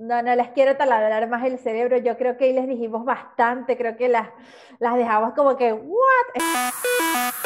no, no les quiero taladrar más el cerebro. Yo creo que ahí les dijimos bastante. Creo que las, las dejamos como que, ¿what?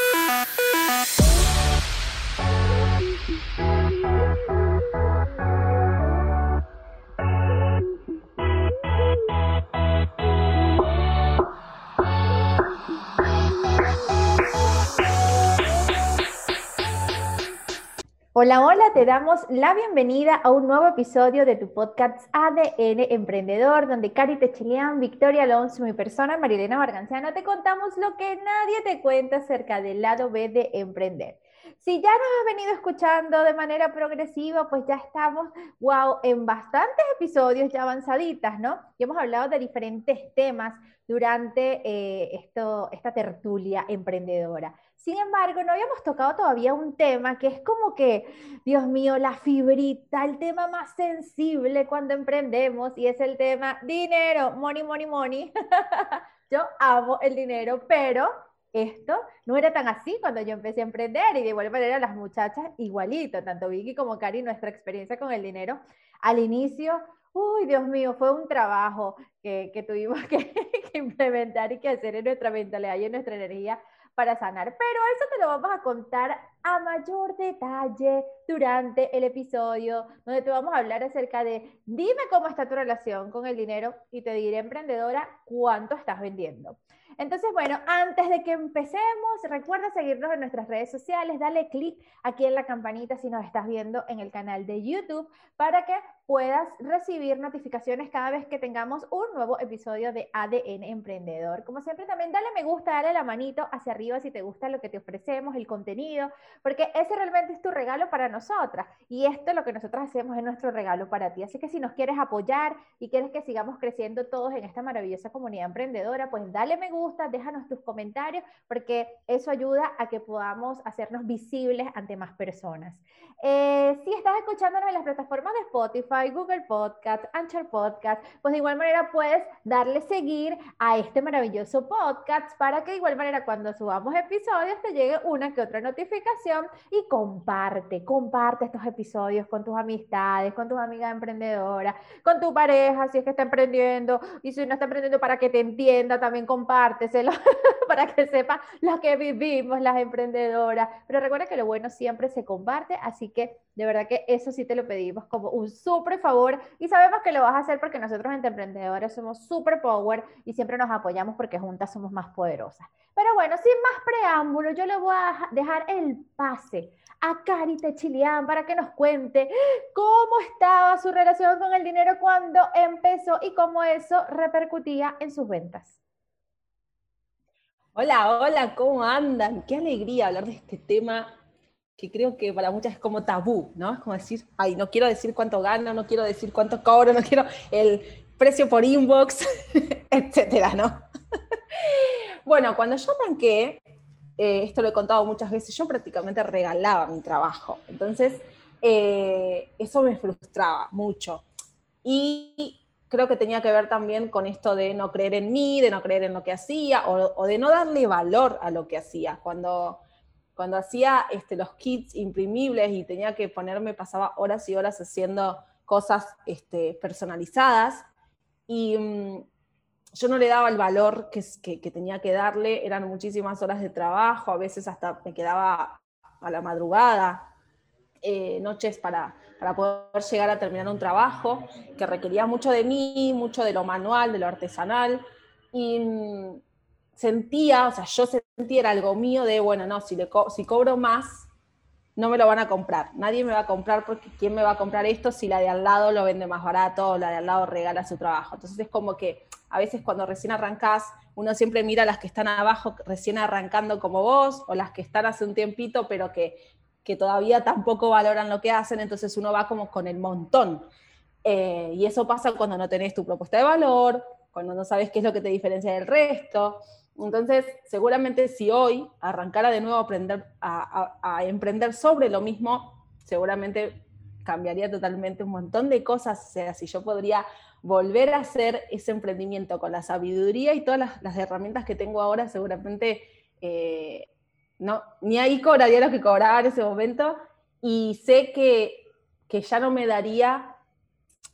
Hola, hola, te damos la bienvenida a un nuevo episodio de tu podcast ADN Emprendedor, donde Cari Techilian, Victoria Alonso, mi persona, Marilena Barganciano, te contamos lo que nadie te cuenta acerca del lado B de emprender. Si ya nos has venido escuchando de manera progresiva, pues ya estamos, wow, en bastantes episodios ya avanzaditas, ¿no? Y hemos hablado de diferentes temas durante eh, esto, esta tertulia emprendedora. Sin embargo, no habíamos tocado todavía un tema que es como que, Dios mío, la fibrita, el tema más sensible cuando emprendemos y es el tema dinero, money, money, money. yo amo el dinero, pero esto no era tan así cuando yo empecé a emprender y de igual manera las muchachas igualito, tanto Vicky como Cari, nuestra experiencia con el dinero al inicio, uy, Dios mío, fue un trabajo que, que tuvimos que, que, implementar y que hacer en nuestra mentalidad y en nuestra energía para sanar. Pero eso te lo vamos a contar a mayor detalle durante el episodio, donde te vamos a hablar acerca de dime cómo está tu relación con el dinero y te diré, emprendedora, cuánto estás vendiendo. Entonces, bueno, antes de que empecemos, recuerda seguirnos en nuestras redes sociales, dale clic aquí en la campanita si nos estás viendo en el canal de YouTube para que puedas recibir notificaciones cada vez que tengamos un nuevo episodio de ADN Emprendedor. Como siempre, también dale me gusta, dale la manito hacia arriba si te gusta lo que te ofrecemos, el contenido, porque ese realmente es tu regalo para nosotras y esto es lo que nosotros hacemos es nuestro regalo para ti. Así que si nos quieres apoyar y quieres que sigamos creciendo todos en esta maravillosa comunidad emprendedora, pues dale me gusta, déjanos tus comentarios, porque eso ayuda a que podamos hacernos visibles ante más personas. Eh, si estás escuchándonos en las plataformas de Spotify, Google Podcast, Anchor Podcast, pues de igual manera puedes darle seguir a este maravilloso podcast para que de igual manera cuando subamos episodios te llegue una que otra notificación y comparte, comparte estos episodios con tus amistades, con tus amigas emprendedoras, con tu pareja si es que está emprendiendo y si no está emprendiendo para que te entienda, también compárteselo para que sepa lo que vivimos las emprendedoras. Pero recuerda que lo bueno siempre se comparte, así que de verdad que eso sí te lo pedimos como un súper favor y sabemos que lo vas a hacer porque nosotros entre emprendedores somos súper power y siempre nos apoyamos porque juntas somos más poderosas. Pero bueno, sin más preámbulo, yo le voy a dejar el pase a Cari Techilian para que nos cuente cómo estaba su relación con el dinero cuando empezó y cómo eso repercutía en sus ventas. Hola, hola, ¿cómo andan? Qué alegría hablar de este tema que creo que para muchas es como tabú, ¿no? Es como decir, ay, no quiero decir cuánto gano, no quiero decir cuánto cobro, no quiero el precio por inbox, etcétera, ¿no? bueno, cuando yo arranqué, eh, esto lo he contado muchas veces, yo prácticamente regalaba mi trabajo. Entonces, eh, eso me frustraba mucho. Y creo que tenía que ver también con esto de no creer en mí, de no creer en lo que hacía o, de no darle valor a lo que hacía. Cuando, cuando hacía este, los kits imprimibles y tenía que ponerme, pasaba horas y horas haciendo cosas este, personalizadas y mm, yo no le daba el valor que, que, tenía que darle, eran muchísimas horas de trabajo, a veces hasta me quedaba a la madrugada, eh, noches para, para poder llegar a terminar un trabajo que requería mucho de mí, mucho de lo manual, de lo artesanal, y mm, sentía, o sea, yo sentía era algo mío de, bueno, no, si, le si cobro más, no me lo van a comprar, nadie me va a comprar porque ¿quién me va a comprar esto si la de al lado lo vende más barato o la de al lado regala su trabajo? Entonces es como que a veces cuando recién arrancás, uno siempre mira a las que están abajo recién arrancando como vos o las que están hace un tiempito pero que que todavía tampoco valoran lo que hacen, entonces uno va como con el montón. Eh, y eso pasa cuando no tenés tu propuesta de valor, cuando no sabes qué es lo que te diferencia del resto. Entonces, seguramente si hoy arrancara de nuevo a, aprender, a, emprender sobre lo mismo, seguramente cambiaría totalmente un montón de cosas. O sea, si yo podría volver a hacer ese emprendimiento con la sabiduría y todas las, herramientas que tengo ahora, seguramente eh, no, ni ahí cobraría lo que cobraba en ese momento y sé que, ya no me daría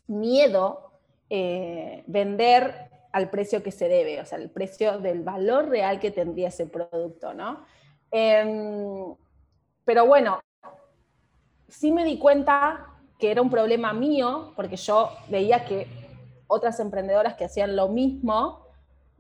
miedo eh, vender al precio que se debe, o sea, el precio del valor real que tendría ese producto, ¿no? Em, pero bueno, sí me di cuenta que era un problema mío, porque yo veía que otras emprendedoras que hacían lo mismo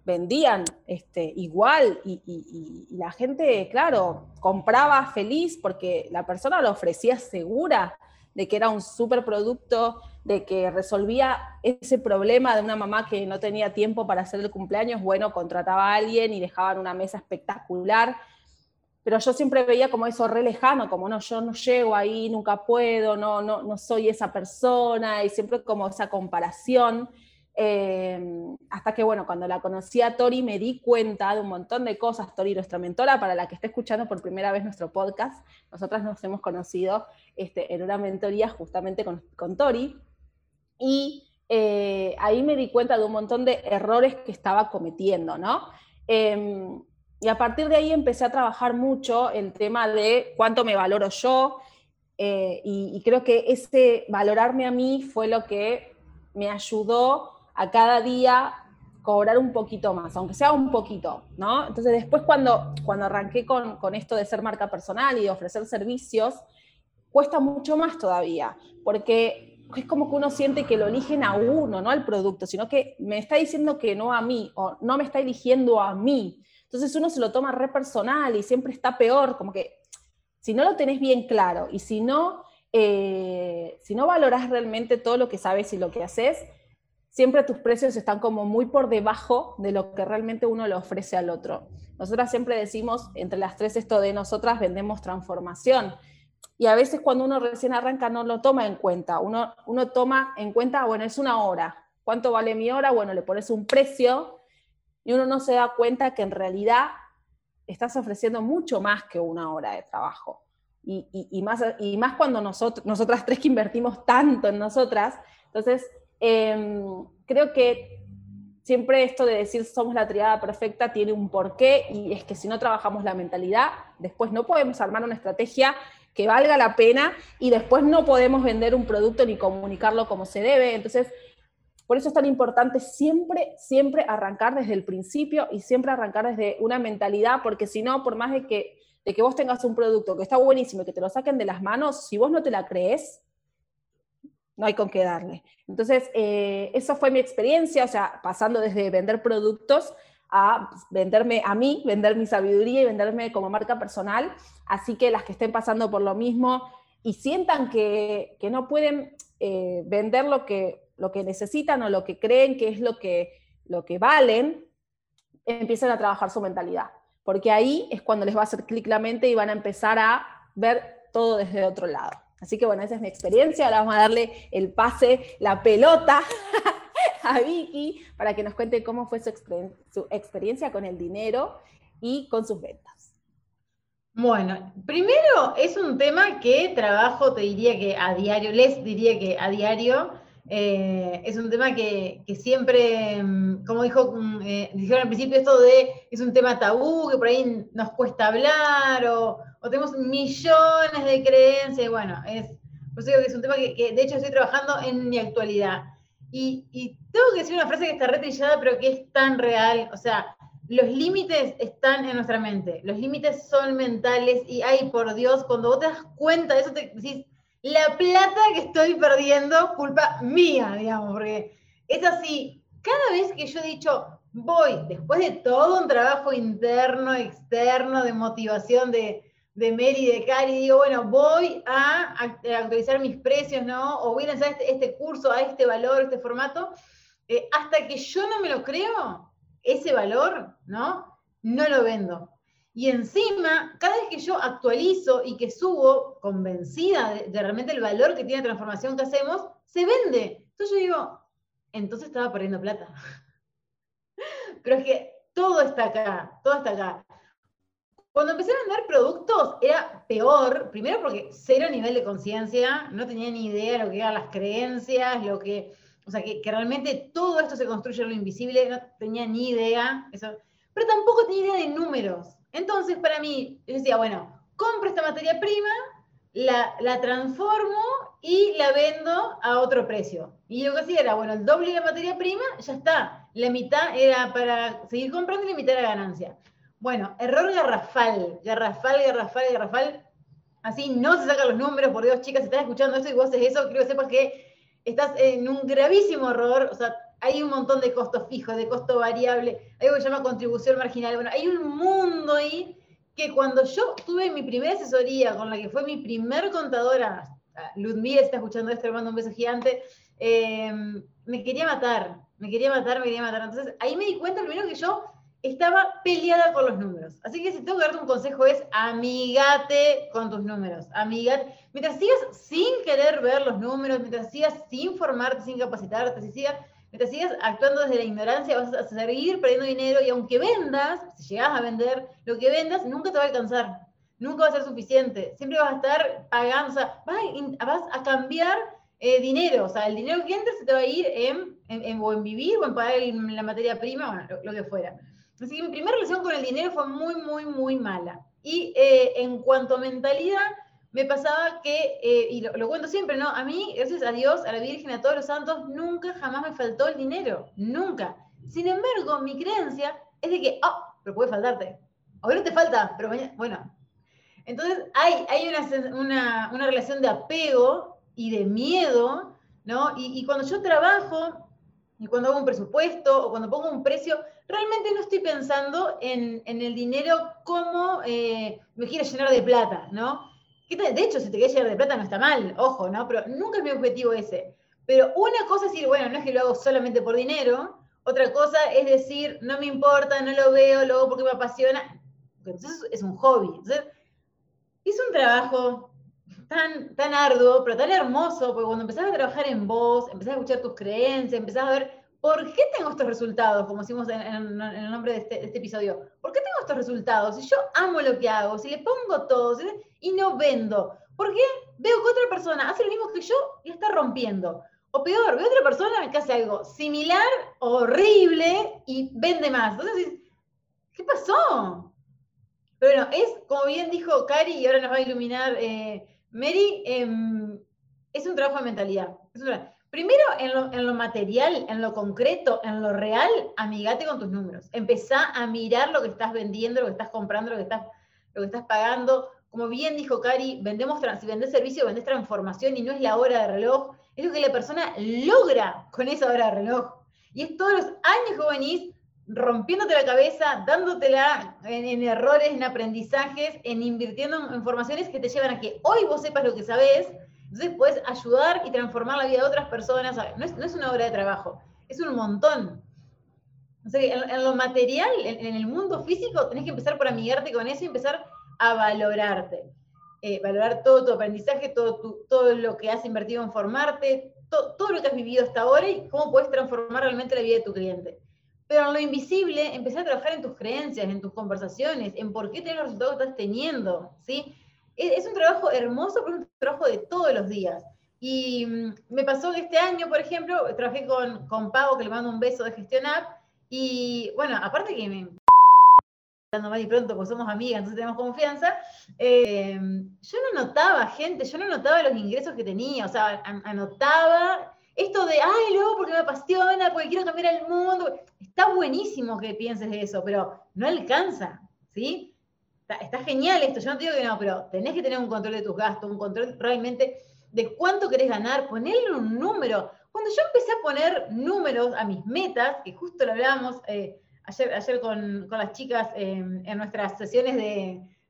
vendían este, igual y, la gente, claro, compraba feliz porque la persona lo ofrecía segura de que era un super producto, de que resolvía ese problema de una mamá que no tenía tiempo para hacer el cumpleaños, bueno, contrataba a alguien y dejaban una mesa espectacular pero yo siempre veía como eso re lejano, como no, yo no llego ahí, nunca puedo, no, no, no soy esa persona, y siempre como esa comparación. Em, hasta que, bueno, cuando la conocí a Tori me di cuenta de un montón de cosas. Tori, nuestra mentora, para la que esté escuchando por primera vez nuestro podcast, nosotras nos hemos conocido este, en una mentoría justamente con, con Tori. Y eh, ahí me di cuenta de un montón de errores que estaba cometiendo, ¿no? Em, y a partir de ahí empecé a trabajar mucho el tema de cuánto me valoro yo. Eh, y, creo que ese valorarme a mí fue lo que me ayudó a cada día cobrar un poquito más, aunque sea un poquito, ¿no? Entonces después cuando, cuando arranqué con, con esto de ser marca personal y de ofrecer servicios, cuesta mucho más todavía, porque es como que uno siente que lo eligen a uno, no al producto, sino que me está diciendo que no a mí, o no me está eligiendo a mí. Entonces uno se lo toma re personal y siempre está peor, como que si no lo tenés bien claro y si no, eh, si no valorás realmente todo lo que sabes y lo que haces, siempre tus precios están como muy por debajo de lo que realmente uno le ofrece al otro. Nosotras siempre decimos, entre las tres, esto de nosotras vendemos transformación. Y a veces cuando uno recién arranca no lo toma en cuenta. Uno, uno toma en cuenta, bueno, es una hora. ¿Cuánto vale mi hora? Bueno, le pones un precio y uno no se da cuenta que en realidad estás ofreciendo mucho más que una hora de trabajo. Y, más, y más cuando nosotros, nosotras tres que invertimos tanto en nosotras. Entonces, em, creo que siempre esto de decir somos la triada perfecta tiene un porqué y es que si no trabajamos la mentalidad, después no podemos armar una estrategia que valga la pena y después no podemos vender un producto ni comunicarlo como se debe. Entonces, por eso es tan importante siempre, siempre arrancar desde el principio y siempre arrancar desde una mentalidad, porque si no, por más de que, de que vos tengas un producto que está buenísimo y que te lo saquen de las manos, si vos no te la crees, no hay con qué darle. Entonces, eh, eso fue mi experiencia, o sea, pasando desde vender productos a venderme a mí, vender mi sabiduría y venderme como marca personal. Así que las que estén pasando por lo mismo y sientan que, no pueden eh, vender lo que lo que necesitan o lo que creen que es lo que, lo que valen, empiezan a trabajar su mentalidad. Porque ahí es cuando les va a hacer clic la mente y van a empezar a ver todo desde otro lado. Así que bueno, esa es mi experiencia. Ahora vamos a darle el pase, la pelota a Vicky para que nos cuente cómo fue su, experiencia con el dinero y con sus ventas. Bueno, primero es un tema que trabajo, te diría que a diario, les diría que a diario, eh, es un tema que, siempre, mm, como dijo, mm, eh, dijeron al principio, esto de es un tema tabú, que por ahí nos cuesta hablar, o, tenemos millones de creencias, bueno, es, por eso que es un tema que, de hecho estoy trabajando en mi actualidad. Y, tengo que decir una frase que está retrillada, pero que es tan real, o sea, los límites están en nuestra mente, los límites son mentales y, ay, por Dios, cuando vos te das cuenta de eso, te decís, la plata que estoy perdiendo, culpa mía, digamos, porque es así, cada vez que yo he dicho, voy, después de todo un trabajo interno, externo, de motivación de, de Mary, de Cari, digo, bueno, voy a actualizar mis precios, ¿no? O voy a lanzar este, este curso a este valor, este formato, eh, hasta que yo no me lo creo, ese valor, ¿no? No lo vendo. Y encima, cada vez que yo actualizo y que subo, convencida de, realmente el valor que tiene la transformación que hacemos, se vende. Entonces yo digo, entonces estaba perdiendo plata. Pero es que todo está acá, todo está acá. Cuando empecé a vender productos era peor, primero porque cero nivel de conciencia, no tenía ni idea de lo que eran las creencias, lo que, o sea, que, que, realmente todo esto se construye en lo invisible, no tenía ni idea, eso, pero tampoco tenía idea de números. Entonces, para mí, yo decía, bueno, compro esta materia prima, la, la transformo y la vendo a otro precio. Y lo que hacía era, bueno, el doble de la materia prima, ya está. La mitad era para seguir comprando y la mitad era ganancia. Bueno, error garrafal, garrafal, garrafal, garrafal. Así no se sacan los números, por Dios, chicas, si estás escuchando esto y vos haces eso, creo que sepas que estás en un gravísimo error. O sea, hay un montón de costos fijos, de costo variable, hay algo que se llama contribución marginal. Bueno, hay un mundo ahí que cuando yo tuve mi primera asesoría con la que fue mi primer contadora, Ludmila está escuchando esto, le mando un beso gigante, eh, me quería matar, me quería matar, me quería matar. Entonces ahí me di cuenta primero que yo estaba peleada con los números. Así que si tengo que darte un consejo es amigate con tus números. Amigate. Mientras sigas sin querer ver los números, mientras sigas sin formarte, sin capacitarte, si sigas, mientras sigas actuando desde la ignorancia, vas a seguir perdiendo dinero y aunque vendas, si llegas a vender, lo que vendas nunca te va a alcanzar. Nunca va a ser suficiente. Siempre vas a estar pagando, o sea, vas a, cambiar eh, dinero. O sea, el dinero que entra se te va a ir en, vivir o en pagar la materia prima, bueno, lo que fuera. Así que mi primera relación con el dinero fue muy, muy, muy mala. Y eh, en cuanto a mentalidad, me pasaba que, eh, y lo, cuento siempre, ¿no? A mí, gracias a Dios, a la Virgen, a todos los santos, nunca jamás me faltó el dinero. Nunca. Sin embargo, mi creencia es de que, oh, pero puede faltarte. Hoy te falta, pero bueno. Entonces, hay, hay una, una, relación de apego y de miedo, ¿no? Y cuando yo trabajo, y cuando hago un presupuesto o cuando pongo un precio, realmente no estoy pensando en, el dinero como eh, me quiero llenar de plata, ¿no? De hecho, si te quieres llenar de plata no está mal, ojo, ¿no? Pero nunca es mi objetivo ese. Pero una cosa es decir, bueno, no es que lo hago solamente por dinero, otra cosa es decir, no me importa, no lo veo, lo hago porque me apasiona. Entonces es un hobby. Entonces, es un trabajo tan, tan arduo, pero tan hermoso, porque cuando empezás a trabajar en vos, empezás a escuchar tus creencias, empezás a ver ¿por qué tengo estos resultados? Como decimos en, el nombre este, de este, episodio. ¿Por qué tengo estos resultados? Si yo amo lo que hago, si le pongo todo y no vendo, ¿por qué veo que otra persona hace lo mismo que yo y está rompiendo? O peor, veo otra persona que hace algo similar, horrible y vende más. Entonces, ¿qué pasó? Pero bueno, es, como bien dijo Cari, y ahora nos va a iluminar eh, Mary, em, es un trabajo de mentalidad. Es un trabajo. Primero, en lo, material, en lo concreto, en lo real, amigate con tus números. Empezá a mirar lo que estás vendiendo, lo que estás comprando, lo que estás, lo que estás pagando. Como bien dijo Cari, vendemos, si vendes servicio, vendes transformación y no es la hora de reloj, es lo que la persona logra con esa hora de reloj. Y es todos los años que venís rompiéndote la cabeza, dándotela en, en, errores, en aprendizajes, en invirtiendo en formaciones que te llevan a que hoy vos sepas lo que sabés entonces puedes ayudar y transformar la vida de otras personas. No es, una obra de trabajo, es un montón. En, lo material, en, el mundo físico, tenés que empezar por amigarte con eso y empezar a valorarte. Eh, valorar todo tu aprendizaje, todo, lo que has invertido en formarte, todo lo que has vivido hasta ahora y cómo puedes transformar realmente la vida de tu cliente. Pero en lo invisible, empezar a trabajar en tus creencias, en tus conversaciones, en por qué tienes los resultados que estás teniendo, ¿sí? Es, un trabajo hermoso, pero es un trabajo de todos los días. Y mm, me pasó que este año, por ejemplo, trabajé con, con Pau, que le mando un beso de Gestión App, y bueno, aparte que me hablando más y pronto, porque somos amigas, entonces tenemos confianza, eh, yo no notaba gente, yo no notaba los ingresos que tenía, o sea, anotaba esto de, ay, luego porque me apasiona, porque quiero cambiar el mundo, está buenísimo que pienses eso, pero no alcanza, ¿sí? Está, genial esto, yo no te digo que no, pero tenés que tener un control de tus gastos, un control realmente de cuánto querés ganar, ponerle un número. Cuando yo empecé a poner números a mis metas, que justo lo hablábamos eh, ayer, ayer con, las chicas en nuestras sesiones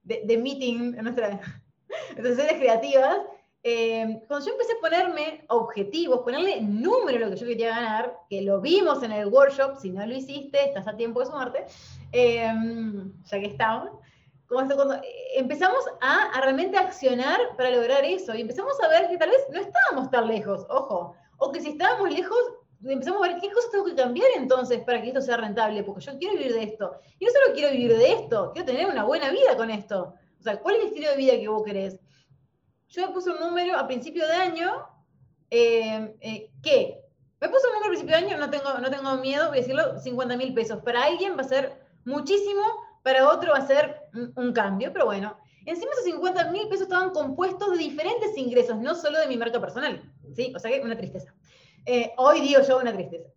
de, meeting, en nuestras, sesiones creativas, eh, cuando yo empecé a ponerme objetivos, ponerle número a lo que yo quería ganar, que lo vimos en el workshop, si no lo hiciste, estás a tiempo de sumarte, eh, ya que estamos, cuando eh, empezamos a, realmente accionar para lograr eso y empezamos a ver que tal vez no estábamos tan lejos, ojo, o que si estábamos lejos, empezamos a ver qué cosas tengo que cambiar entonces para que esto sea rentable, porque yo quiero vivir de esto. Y no solo quiero vivir de esto, quiero tener una buena vida con esto. O sea, ¿cuál es el estilo de vida que vos querés? Yo me puse un número a principio de año, eh, eh, ¿qué? Me puse un número a principio de año, no tengo, no tengo miedo, voy a decirlo, 50 mil pesos. Para alguien va a ser muchísimo, para otro va a ser un cambio, pero bueno. Encima esos 50 mil pesos estaban compuestos de diferentes ingresos, no solo de mi marca personal. ¿sí? O sea que una tristeza. Eh, hoy digo yo una tristeza.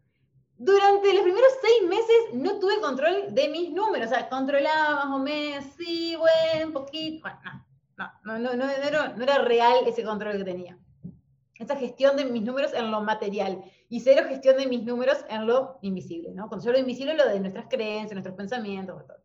Durante los primeros seis meses no tuve control de mis números, o sea, controlaba más o menos, sí, bueno, un poquito, bueno, no, no, no, no era real ese control que tenía. Esa gestión de mis números en lo material y cero gestión de mis números en lo invisible, ¿no? Cuando yo lo invisible, lo de nuestras creencias, nuestros pensamientos, todo.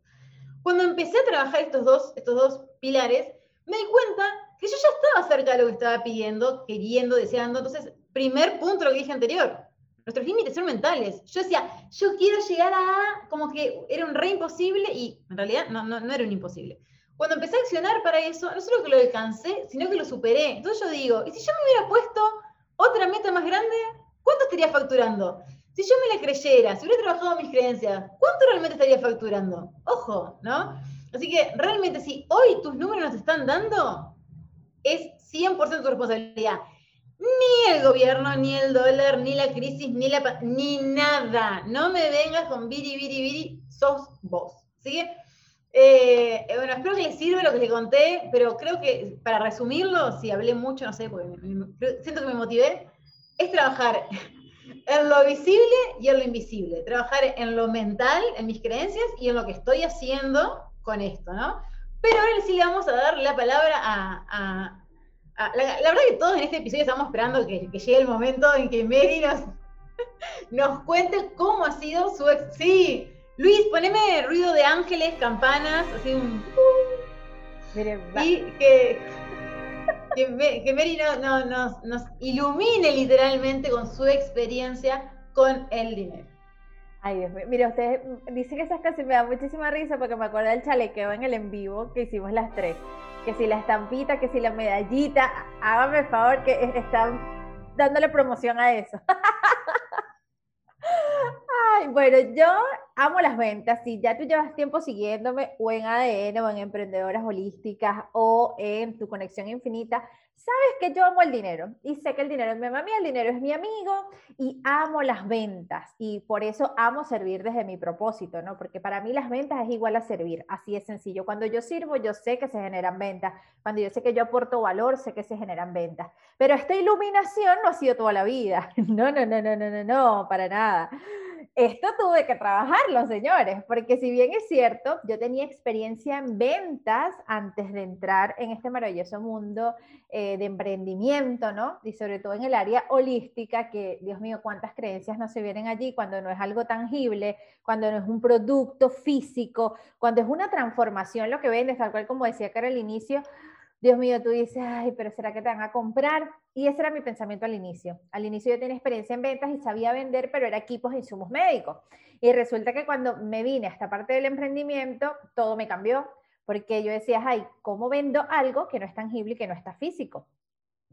Cuando empecé a trabajar estos dos, estos dos pilares, me di cuenta que yo ya estaba cerca de lo que estaba pidiendo, queriendo, deseando. Entonces, primer punto, lo que dije anterior, nuestros límites son mentales. Yo decía, yo quiero llegar a, como que era un re imposible y en realidad no, no, no era un imposible. Cuando empecé a accionar para eso, no solo que lo alcancé, sino que lo superé. Entonces yo digo, ¿y si yo me hubiera puesto otra meta más grande? ¿Cuánto estaría facturando? Si yo me la creyera, si hubiera trabajado mis creencias, ¿cuánto realmente estaría facturando? Ojo, ¿no? Así que realmente si hoy tus números nos están dando, es 100% tu responsabilidad. Ni el gobierno, ni el dólar, ni la crisis, ni la ni nada. No me vengas con biri, biri, biri, sos vos. ¿Sí? Eh, bueno, espero que les sirva lo que les conté, pero creo que para resumirlo, si hablé mucho, no sé, porque siento que me motivé, es trabajar en lo visible y en lo invisible, trabajar en lo mental, en mis creencias y en lo que estoy haciendo con esto, ¿no? Pero ahora sí vamos a dar la palabra a... la, verdad que todos en este episodio estamos esperando que, llegue el momento en que Mary nos, nos cuente cómo ha sido su... Sí, Luis, poneme ruido de ángeles, campanas, así un... y que, que, Mary no, nos, nos ilumine literalmente con su experiencia con el dinero. Ay, Dios mío. Mira, ustedes dicen que esas casi me da muchísima risa porque me acuerdo del chalequeo en el en vivo que hicimos las tres. Que si la estampita, que si la medallita, hágame favor que están dándole promoción a eso. Bueno, yo amo las ventas. Si ya tú llevas tiempo siguiéndome o en ADN o en Emprendedoras Holísticas o en Tu Conexión Infinita, sabes que yo amo el dinero y sé que el dinero es mi mamá, el dinero es mi amigo y amo las ventas y por eso amo servir desde mi propósito, ¿no? Porque para mí las ventas es igual a servir, así es sencillo. Cuando yo sirvo, yo sé que se generan ventas. Cuando yo sé que yo aporto valor, sé que se generan ventas. Pero esta iluminación no ha sido toda la vida. No, no, no, no, no, no, no, para nada esto tuve que trabajarlo, señores, porque si bien es cierto, yo tenía experiencia en ventas antes de entrar en este maravilloso mundo eh, de emprendimiento, ¿no? Y sobre todo en el área holística, que Dios mío, cuántas creencias no se vienen allí cuando no es algo tangible, cuando no es un producto físico, cuando es una transformación lo que vendes, tal cual como decía Cara al inicio, Dios mío, tú dices, ay, pero ¿será que te van a comprar? Y ese era mi pensamiento al inicio. Al inicio yo tenía experiencia en ventas y sabía vender, pero era equipos e insumos médicos. Y resulta que cuando me vine a esta parte del emprendimiento, todo me cambió, porque yo decía, ay, ¿cómo vendo algo que no es tangible y que no está físico?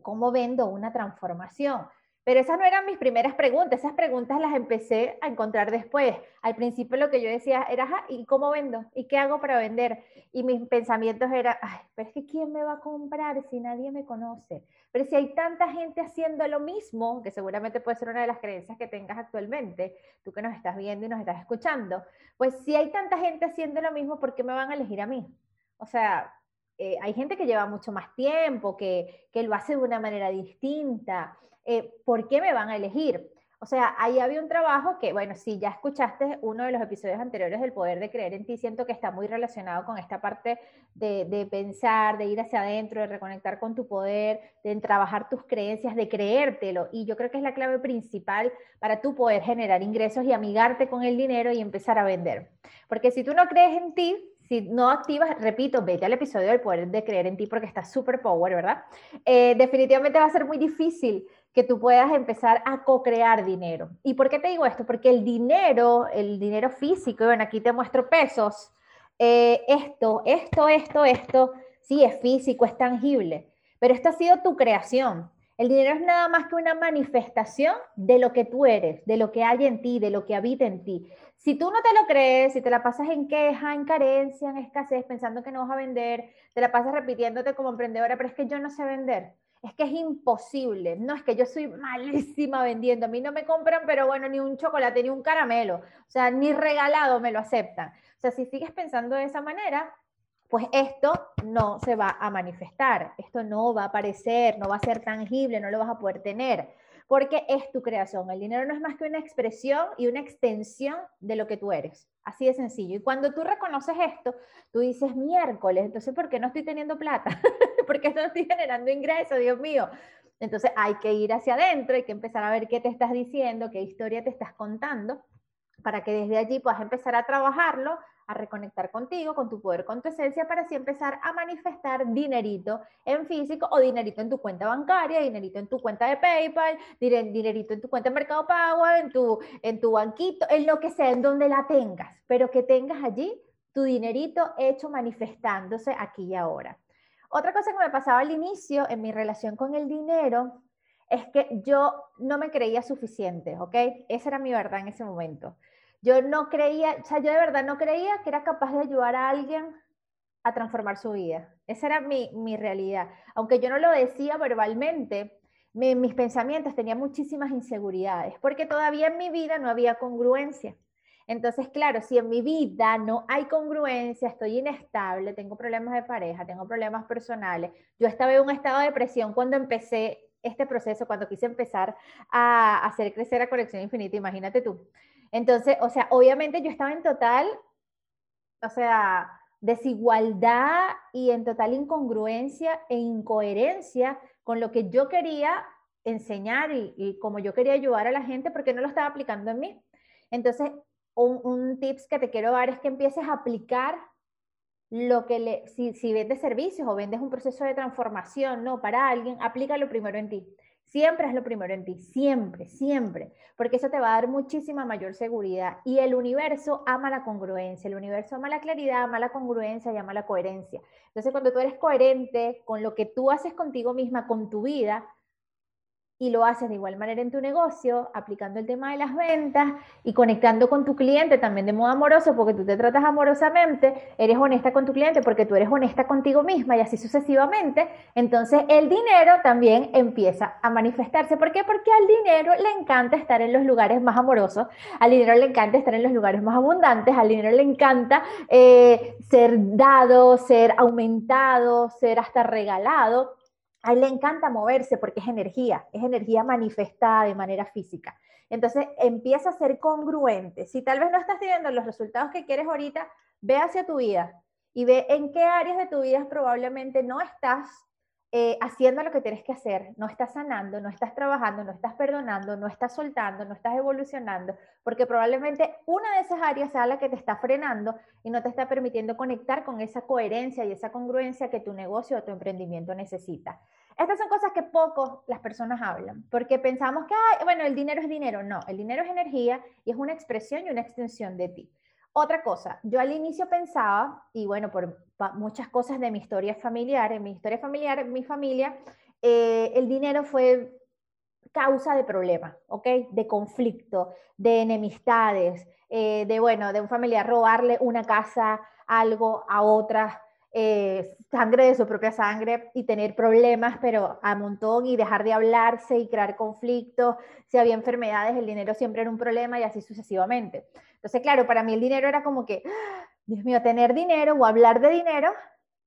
¿Cómo vendo una transformación? Pero esas no eran mis primeras preguntas, esas preguntas las empecé a encontrar después. Al principio lo que yo decía era, ¿y cómo vendo? ¿Y qué hago para vender? Y mis pensamientos eran, pero es que ¿quién me va a comprar si nadie me conoce? Pero si hay tanta gente haciendo lo mismo, que seguramente puede ser una de las creencias que tengas actualmente, tú que nos estás viendo y nos estás escuchando, pues si hay tanta gente haciendo lo mismo, ¿por qué me van a elegir a mí? O sea, eh, hay gente que lleva mucho más tiempo, que, que lo hace de una manera distinta. Eh, ¿por qué me van a elegir? O sea, ahí había un trabajo que, bueno, si ya escuchaste uno de los episodios anteriores del poder de creer en ti, siento que está muy relacionado con esta parte de, pensar, de ir hacia adentro, de reconectar con tu poder, de trabajar tus creencias, de creértelo. Y yo creo que es la clave principal para tú poder generar ingresos y amigarte con el dinero y empezar a vender. Porque si tú no crees en ti, si no activas, repito, vete al episodio del poder de creer en ti porque está súper power, ¿verdad? Eh, definitivamente va a ser muy difícil que tú puedas empezar a co-crear dinero. ¿Y por qué te digo esto? Porque el dinero, el dinero físico, y bueno, aquí te muestro pesos, eh, esto, esto, esto, esto, sí es físico, es tangible, pero esto ha sido tu creación. El dinero es nada más que una manifestación de lo que tú eres, de lo que hay en ti, de lo que habita en ti. Si tú no te lo crees, si te la pasas en queja, en carencia, en escasez, pensando que no vas a vender, te la pasas repitiéndote como emprendedora, pero es que yo no sé vender es que es imposible. No es que yo soy malísima vendiendo. A mí no me compran, pero bueno, ni un chocolate, ni un caramelo. O sea, ni regalado me lo aceptan. O sea, si sigues pensando de esa manera, pues esto no se va a manifestar, esto no va a aparecer, no va a ser tangible, no lo vas a poder tener, porque es tu creación. El dinero no es más que una expresión y una extensión de lo que tú eres. Así de sencillo. Y cuando tú reconoces esto, tú dices miércoles, entonces ¿por qué no estoy teniendo plata? ¿Por qué no estoy generando ingresos, Dios mío? Entonces hay que ir hacia adentro, hay que empezar a ver qué te estás diciendo, qué historia te estás contando, para que desde allí puedas empezar a trabajarlo a reconectar contigo, con tu poder, con tu esencia, para así empezar a manifestar dinerito en físico o dinerito en tu cuenta bancaria, dinerito en tu cuenta de PayPal, dinerito en tu cuenta de Mercado Pago, en tu, en tu banquito, en lo que sea, en donde la tengas, pero que tengas allí tu dinerito hecho manifestándose aquí y ahora. Otra cosa que me pasaba al inicio en mi relación con el dinero es que yo no me creía suficiente, ¿ok? Esa era mi verdad en ese momento. Yo no creía, o sea, yo de verdad no creía que era capaz de ayudar a alguien a transformar su vida. Esa era mi, mi realidad. Aunque yo no lo decía verbalmente, mis pensamientos tenían muchísimas inseguridades, porque todavía en mi vida no había congruencia. Entonces, claro, si en mi vida no hay congruencia, estoy inestable, tengo problemas de pareja, tengo problemas personales, yo estaba en un estado de depresión cuando empecé este proceso, cuando quise empezar a hacer crecer la conexión infinita, imagínate tú. Entonces, o sea, obviamente yo estaba en total, o sea, desigualdad y en total incongruencia e incoherencia con lo que yo quería enseñar y, como yo quería ayudar a la gente porque no lo estaba aplicando en mí. Entonces, un, un tips que te quiero dar es que empieces a aplicar lo que le, si, si vendes servicios o vendes un proceso de transformación, no, para alguien, aplícalo primero en ti. Siempre es lo primero en ti, siempre, siempre, porque eso te va a dar muchísima mayor seguridad. Y el universo ama la congruencia, el universo ama la claridad, ama la congruencia y ama la coherencia. Entonces, cuando tú eres coherente con lo que tú haces contigo misma, con tu vida, y lo haces de igual manera en tu negocio, aplicando el tema de las ventas y conectando con tu cliente también de modo amoroso, porque tú te tratas amorosamente, eres honesta con tu cliente porque tú eres honesta contigo misma y así sucesivamente, entonces el dinero también empieza a manifestarse. ¿Por qué? Porque al dinero le encanta estar en los lugares más amorosos, al dinero le encanta estar en los lugares más abundantes, al dinero le encanta eh, ser dado, ser aumentado, ser hasta regalado. A él le encanta moverse porque es energía, es energía manifestada de manera física. Entonces empieza a ser congruente. Si tal vez no estás teniendo los resultados que quieres ahorita, ve hacia tu vida y ve en qué áreas de tu vida probablemente no estás eh, haciendo lo que tienes que hacer, no estás sanando, no estás trabajando, no estás perdonando, no estás soltando, no estás evolucionando, porque probablemente una de esas áreas sea la que te está frenando y no te está permitiendo conectar con esa coherencia y esa congruencia que tu negocio o tu emprendimiento necesita. Estas son cosas que poco las personas hablan, porque pensamos que, bueno, el dinero es dinero. No, el dinero es energía y es una expresión y una extensión de ti. Otra cosa, yo al inicio pensaba, y bueno, por muchas cosas de mi historia familiar, en mi historia familiar, en mi familia, eh, el dinero fue causa de problemas, ¿ok? De conflicto, de enemistades, eh, de, bueno, de un familiar robarle una casa, algo a otra, eh, sangre de su propia sangre y tener problemas, pero a montón y dejar de hablarse y crear conflictos. Si había enfermedades, el dinero siempre era un problema y así sucesivamente. Entonces, claro, para mí el dinero era como que, Dios mío, tener dinero o hablar de dinero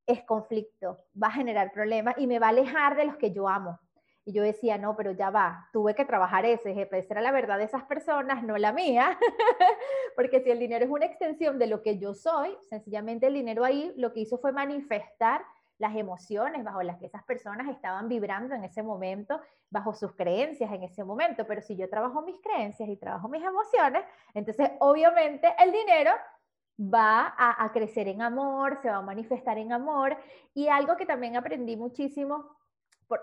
es conflicto, va a generar problemas y me va a alejar de los que yo amo. Y yo decía, no, pero ya va, tuve que trabajar eso. esa era la verdad de esas personas, no la mía. Porque si el dinero es una extensión de lo que yo soy, sencillamente el dinero ahí lo que hizo fue manifestar las emociones bajo las que esas personas estaban vibrando en ese momento, bajo sus creencias en ese momento. Pero si yo trabajo mis creencias y trabajo mis emociones, entonces obviamente el dinero va a, crecer en amor, se va a manifestar en amor. Y algo que también aprendí muchísimo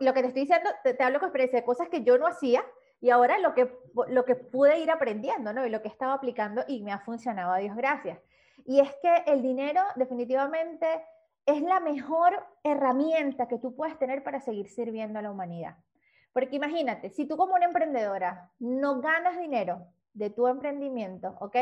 lo que te estoy diciendo, te, hablo con experiencia de cosas que yo no hacía y ahora lo que, lo que pude ir aprendiendo, ¿no? Y lo que estaba aplicando y me ha funcionado, a Dios gracias. Y es que el dinero definitivamente es la mejor herramienta que tú puedes tener para seguir sirviendo a la humanidad. Porque imagínate, si tú como una emprendedora no ganas dinero de tu emprendimiento, ¿ok?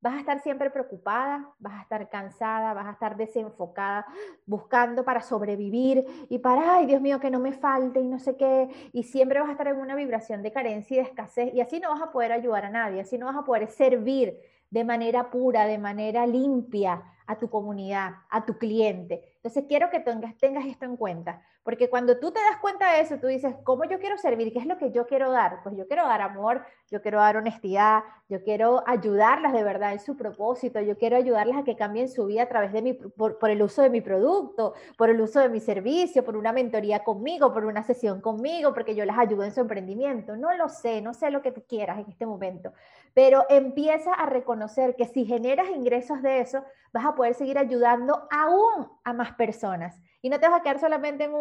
Vas a estar siempre preocupada, vas a estar cansada, vas a estar desenfocada, buscando para sobrevivir y para, ay Dios mío, que no me falte y no sé qué, y siempre vas a estar en una vibración de carencia y de escasez y así no vas a poder ayudar a nadie, así no vas a poder servir de manera pura, de manera limpia a tu comunidad, a tu cliente. Entonces quiero que tengas, tengas esto en cuenta, porque cuando tú te das cuenta de eso, tú dices, ¿cómo yo quiero servir? ¿Qué es lo que yo quiero dar? Pues yo quiero dar amor, yo quiero dar honestidad, yo quiero ayudarlas de verdad en su propósito, yo quiero ayudarlas a que cambien su vida a través de mi, por, por el uso de mi producto, por el uso de mi servicio, por una mentoría conmigo, por una sesión conmigo, porque yo las ayudo en su emprendimiento. No lo sé, no sé lo que tú quieras en este momento, pero empieza a reconocer que si generas ingresos de eso, vas a poder seguir ayudando aún a más personas. Y no te vas a quedar solamente en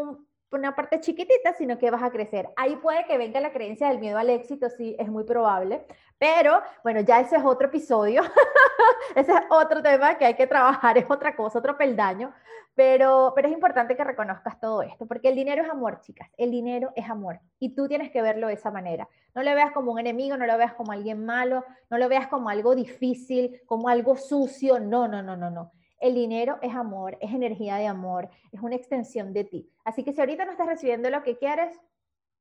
una parte chiquitita, sino que vas a crecer. Ahí puede que venga la creencia del miedo al éxito, sí, es muy probable. Pero bueno, ya ese es otro episodio, ese es otro tema que hay que trabajar, es otra cosa, otro peldaño. Pero, pero es importante que reconozcas todo esto, porque el dinero es amor, chicas, el dinero es amor. Y tú tienes que verlo de esa manera. No lo veas como un enemigo, no lo veas como alguien malo, no lo veas como algo difícil, como algo sucio. No, no, no, no, no. El dinero es amor, es energía de amor, es una extensión de ti. Así que si ahorita no estás recibiendo lo que quieres,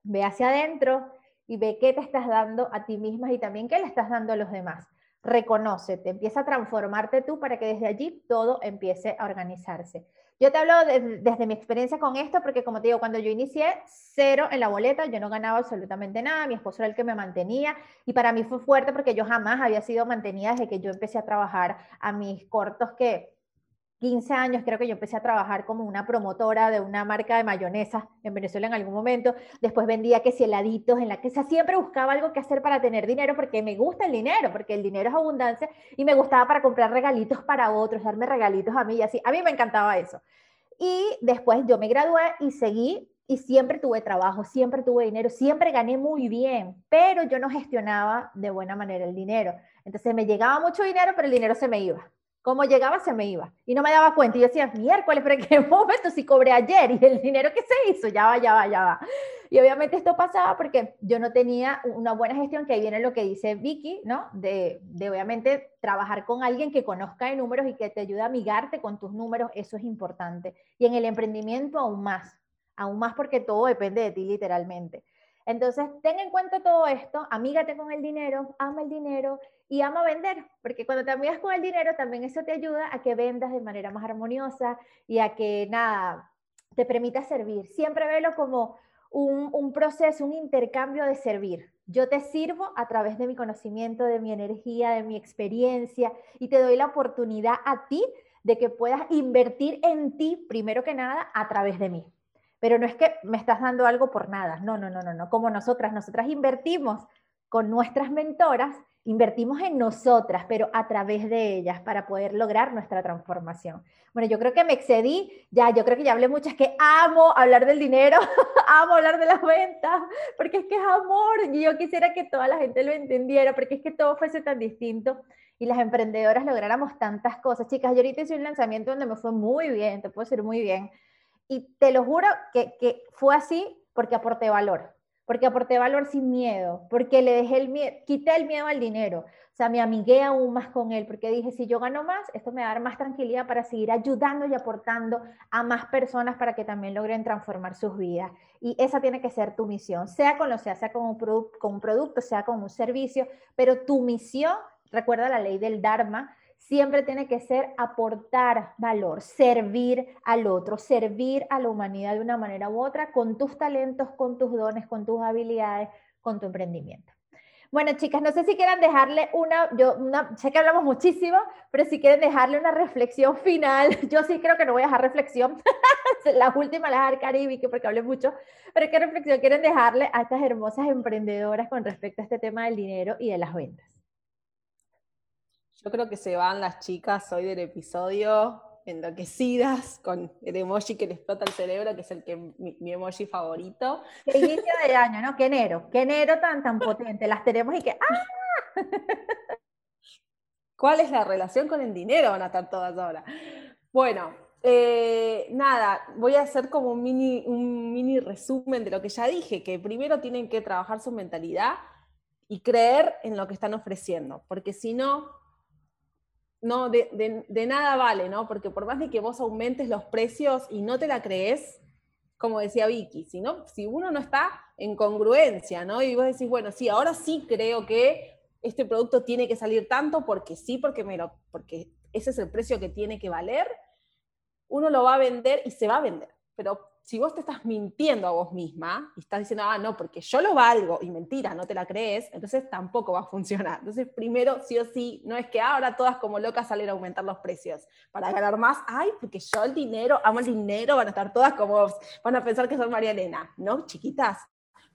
ve hacia adentro y ve qué te estás dando a ti misma y también qué le estás dando a los demás. Reconócete, empieza a transformarte tú para que desde allí todo empiece a organizarse. Yo te hablo desde mi experiencia con esto, porque como te digo, cuando yo inicié, cero en la boleta, yo no ganaba absolutamente nada, mi esposo era el que me mantenía, y para mí fue fuerte porque yo jamás había sido mantenida desde que yo empecé a trabajar a mis cortos que 15 años creo que yo empecé a trabajar como una promotora de una marca de mayonesa en Venezuela en algún momento. Después vendía que si heladitos en la que siempre buscaba algo que hacer para tener dinero porque me gusta el dinero, porque el dinero es abundancia y me gustaba para comprar regalitos para otros, darme regalitos a mí y así. A mí me encantaba eso. Y después yo me gradué y seguí y siempre tuve trabajo, siempre tuve dinero, siempre gané muy bien, pero yo no gestionaba de buena manera el dinero. Entonces me llegaba mucho dinero, pero el dinero se me iba. Como llegaba, se me iba. Y no me daba cuenta. Y yo decía, miércoles, pero ¿en qué momento si cobré ayer? Y el dinero que se hizo, ya va, ya va, ya va. Y obviamente esto pasaba porque yo no tenía una buena gestión, que ahí viene lo que dice Vicky, ¿no? De, de obviamente trabajar con alguien que conozca de números y que te ayude a amigarte con tus números, eso es importante. Y en el emprendimiento aún más, aún más porque todo depende de ti literalmente. Entonces, ten en cuenta todo esto, amígate con el dinero, ama el dinero y ama vender, porque cuando te amigas con el dinero, también eso te ayuda a que vendas de manera más armoniosa y a que, nada, te permita servir. Siempre velo como un, un proceso, un intercambio de servir. Yo te sirvo a través de mi conocimiento, de mi energía, de mi experiencia y te doy la oportunidad a ti de que puedas invertir en ti, primero que nada, a través de mí pero no es que me estás dando algo por nada, no, no, no, no, no, como nosotras, nosotras invertimos con nuestras mentoras, invertimos en nosotras, pero a través de ellas para poder lograr nuestra transformación. Bueno, yo creo que me excedí, ya, yo creo que ya hablé mucho, que amo hablar del dinero, amo hablar de las ventas, porque es que es amor, y yo quisiera que toda la gente lo entendiera, porque es que todo fuese tan distinto y las emprendedoras lográramos tantas cosas. Chicas, yo ahorita hice un lanzamiento donde me fue muy bien, te puedo decir muy bien, y te lo juro que, fue así porque aporté valor, porque aporté valor sin miedo, porque le dejé el miedo, quité el miedo al dinero, o sea, me amigué aún más con él, porque dije, si yo gano más, esto me va a dar más tranquilidad para seguir ayudando y aportando a más personas para que también logren transformar sus vidas. Y esa tiene que ser tu misión, sea con lo sea, sea con un, con un producto, sea con un servicio, pero tu misión, recuerda la ley del Dharma, siempre tiene que ser aportar valor, servir al otro, servir a la humanidad de una manera u otra con tus talentos, con tus dones, con tus habilidades, con tu emprendimiento. Bueno, chicas, no sé si quieren dejarle una, yo una, sé que hablamos muchísimo, pero si quieren dejarle una reflexión final, yo sí creo que no voy a dejar reflexión, la última la dejar Caribe, porque hablé mucho, pero ¿qué reflexión quieren dejarle a estas hermosas emprendedoras con respecto a este tema del dinero y de las ventas? Yo creo que se van las chicas hoy del episodio enloquecidas con el emoji que les explota el cerebro, que es el que mi, emoji favorito. Qué inicio de año, ¿no? Qué enero, qué enero tan, tan potente. Las tenemos y que ¡ah! ¿Cuál es la relación con el dinero? Van a estar todas ahora. Bueno, eh, nada, voy a hacer como un mini, un mini resumen de lo que ya dije, que primero tienen que trabajar su mentalidad y creer en lo que están ofreciendo, porque si no, no, de, nada vale, ¿no? Porque por más de que vos aumentes los precios y no te la crees, como decía Vicky, si, si uno no está en congruencia, ¿no? Y vos decís, bueno, sí, ahora sí creo que este producto tiene que salir tanto porque sí, porque, me porque ese es el precio que tiene que valer, uno lo va a vender y se va a vender. Pero si vos te estás mintiendo a vos misma y estás diciendo, ah, no, porque yo lo valgo y mentira, no te la crees, entonces tampoco va a funcionar. Entonces, primero, sí o sí, no es que ahora todas como locas salen a aumentar los precios para ganar más. Ay, porque yo el dinero, amo el dinero, van a estar todas como, van a pensar que son María Elena. No, chiquitas,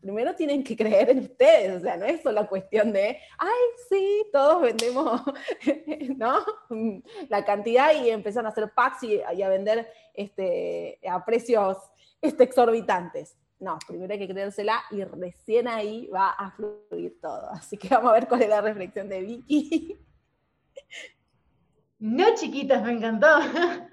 primero tienen que creer en ustedes, o sea, no es solo cuestión de, ay, sí, todos vendemos, ¿no? La cantidad y empiezan a hacer packs y, a vender este, a precios este, exorbitantes. No, primero hay que creérsela y recién ahí va a fluir todo. Así que vamos a ver cuál es la reflexión de Vicky. No, chiquitas, me encantó.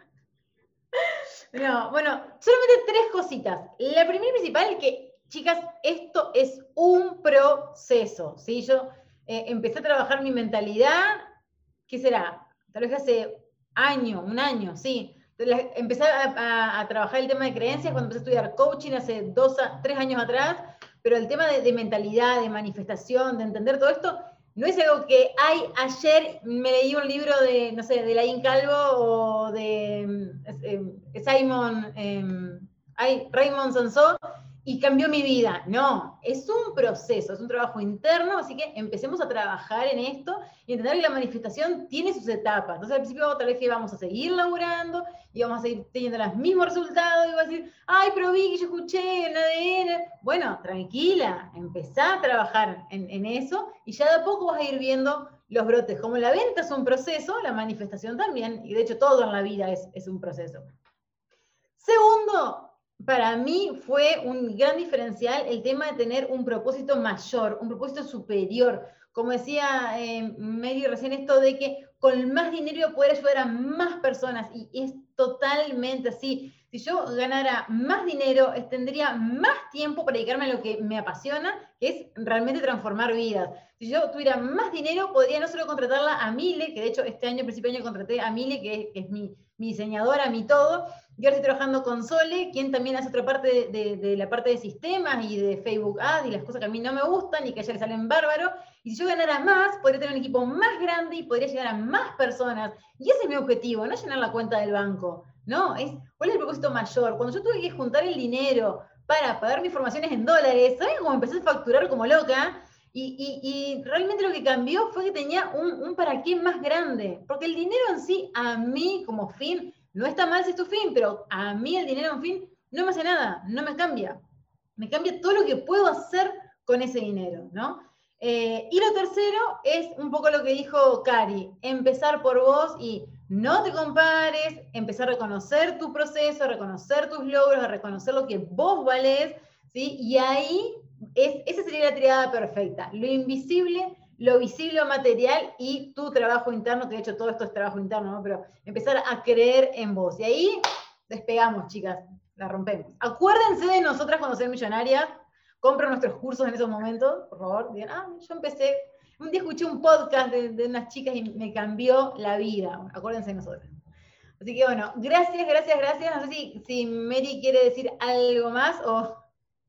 No, bueno, solamente tres cositas. La primera y principal es que, chicas, esto es un proceso, ¿sí? Yo eh, empecé a trabajar mi mentalidad, ¿qué será? Tal vez hace año, un año, sí empecé a, trabajar el tema de creencias cuando empecé a estudiar coaching hace dos, tres años atrás, pero el tema de, mentalidad, de manifestación, de entender todo esto, no es algo que hay, ayer me leí un libro de, no sé, de Laín Calvo o de eh, Simon, eh, Raymond Sansó, y cambió mi vida. No, es un proceso, es un trabajo interno, así que empecemos a trabajar en esto y entender que la manifestación tiene sus etapas. Entonces al principio tal vez que vamos a seguir laburando y vamos a seguir teniendo los mismos resultados y vas a decir, ay, pero vi que yo escuché en ADN. Bueno, tranquila, empezá a trabajar en, eso y ya de a poco vas a ir viendo los brotes. Como la venta es un proceso, la manifestación también, y de hecho todo en la vida es, es un proceso. Segundo, para mí fue un gran diferencial el tema de tener un propósito mayor, un propósito superior. Como decía eh, Mary recién, esto de que con más dinero poder ayudar a más personas, y es totalmente así. Si yo ganara más dinero, tendría más tiempo para dedicarme a lo que me apasiona, que es realmente transformar vidas. Si yo tuviera más dinero, podría no solo contratarla a Mile, que de hecho este año, principio de año, contraté a Mile, que es, mi, mi diseñadora, mi todo, y ahora estoy trabajando con Sole, quien también hace otra parte de, la parte de sistemas y de Facebook Ads y las cosas que a mí no me gustan y que a ella le salen bárbaro. Y si yo ganara más, podría tener un equipo más grande y podría llegar a más personas. Y ese es mi objetivo, no llenar la cuenta del banco. No, es cuál es el propósito mayor. Cuando yo tuve que juntar el dinero para pagar mis formaciones en dólares, ¿sabes cómo empecé a facturar como loca? Y, realmente lo que cambió fue que tenía un, un para qué más grande. Porque el dinero en sí, a mí como fin, no está mal si es tu fin, pero a mí el dinero en fin no me hace nada, no me cambia. Me cambia todo lo que puedo hacer con ese dinero, ¿no? Eh, y lo tercero es un poco lo que dijo Cari, empezar por vos y no te compares, empezar a reconocer tu proceso, a reconocer tus logros, a reconocer lo que vos valés, ¿sí? Y ahí, es, esa sería la triada perfecta. Lo invisible lo visible o material y tu trabajo interno, que de hecho todo esto es trabajo interno, ¿no? Pero empezar a creer en vos. Y ahí despegamos, chicas, la rompemos. Acuérdense de nosotras cuando sean millonarias, compren nuestros cursos en esos momentos, por favor, digan, ah, yo empecé, un día escuché un podcast de, unas chicas y me cambió la vida. acuérdense de nosotras. Así que bueno, gracias, gracias, gracias. No sé si, si Mary quiere decir algo más o...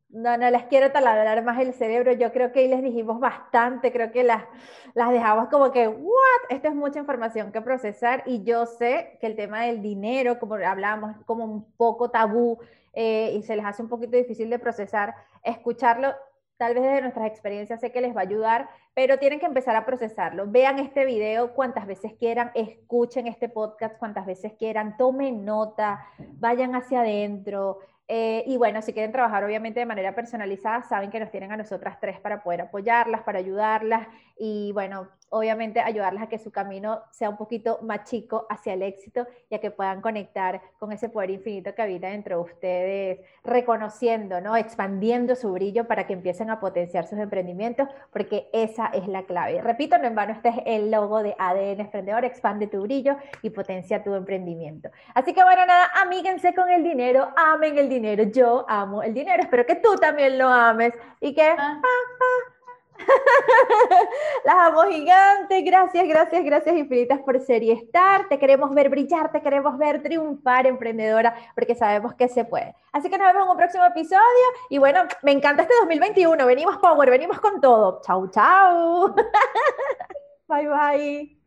No, no les quiero taladrar más el cerebro. Yo creo que ahí les dijimos bastante. Creo que las, las dejamos como que, ¿what? Esto es mucha información que procesar. Y yo sé que el tema del dinero, como hablábamos, como un poco tabú eh, y se les hace un poquito difícil de procesar. Escucharlo, tal vez desde nuestras experiencias, sé que les va a ayudar, pero tienen que empezar a procesarlo. Vean este video cuantas veces quieran, escuchen este podcast cuantas veces quieran, tomen nota, vayan hacia adentro. Eh, y bueno, si quieren trabajar obviamente de manera personalizada, saben que nos tienen a nosotras tres para poder apoyarlas, para ayudarlas y bueno, obviamente ayudarlas a que su camino sea un poquito más chico hacia el éxito y a que puedan conectar con ese poder infinito que habita dentro de ustedes, reconociendo, ¿no? expandiendo su brillo para que empiecen a potenciar sus emprendimientos, porque esa es la clave. Repito, no en vano, este es el logo de ADN Emprendedor, expande tu brillo y potencia tu emprendimiento. Así que bueno, nada, amíguense con el dinero, amen el dinero dinero. Yo amo el dinero. Espero que tú también lo ames y que... Ah. Las amo gigantes. Gracias, gracias, gracias infinitas por ser y estar. Te queremos ver brillar, te queremos ver triunfar, emprendedora, porque sabemos que se puede. Así que nos vemos en un próximo episodio. Y bueno, me encanta este 2021. Venimos power, venimos con todo. Chau, chau. bye, bye.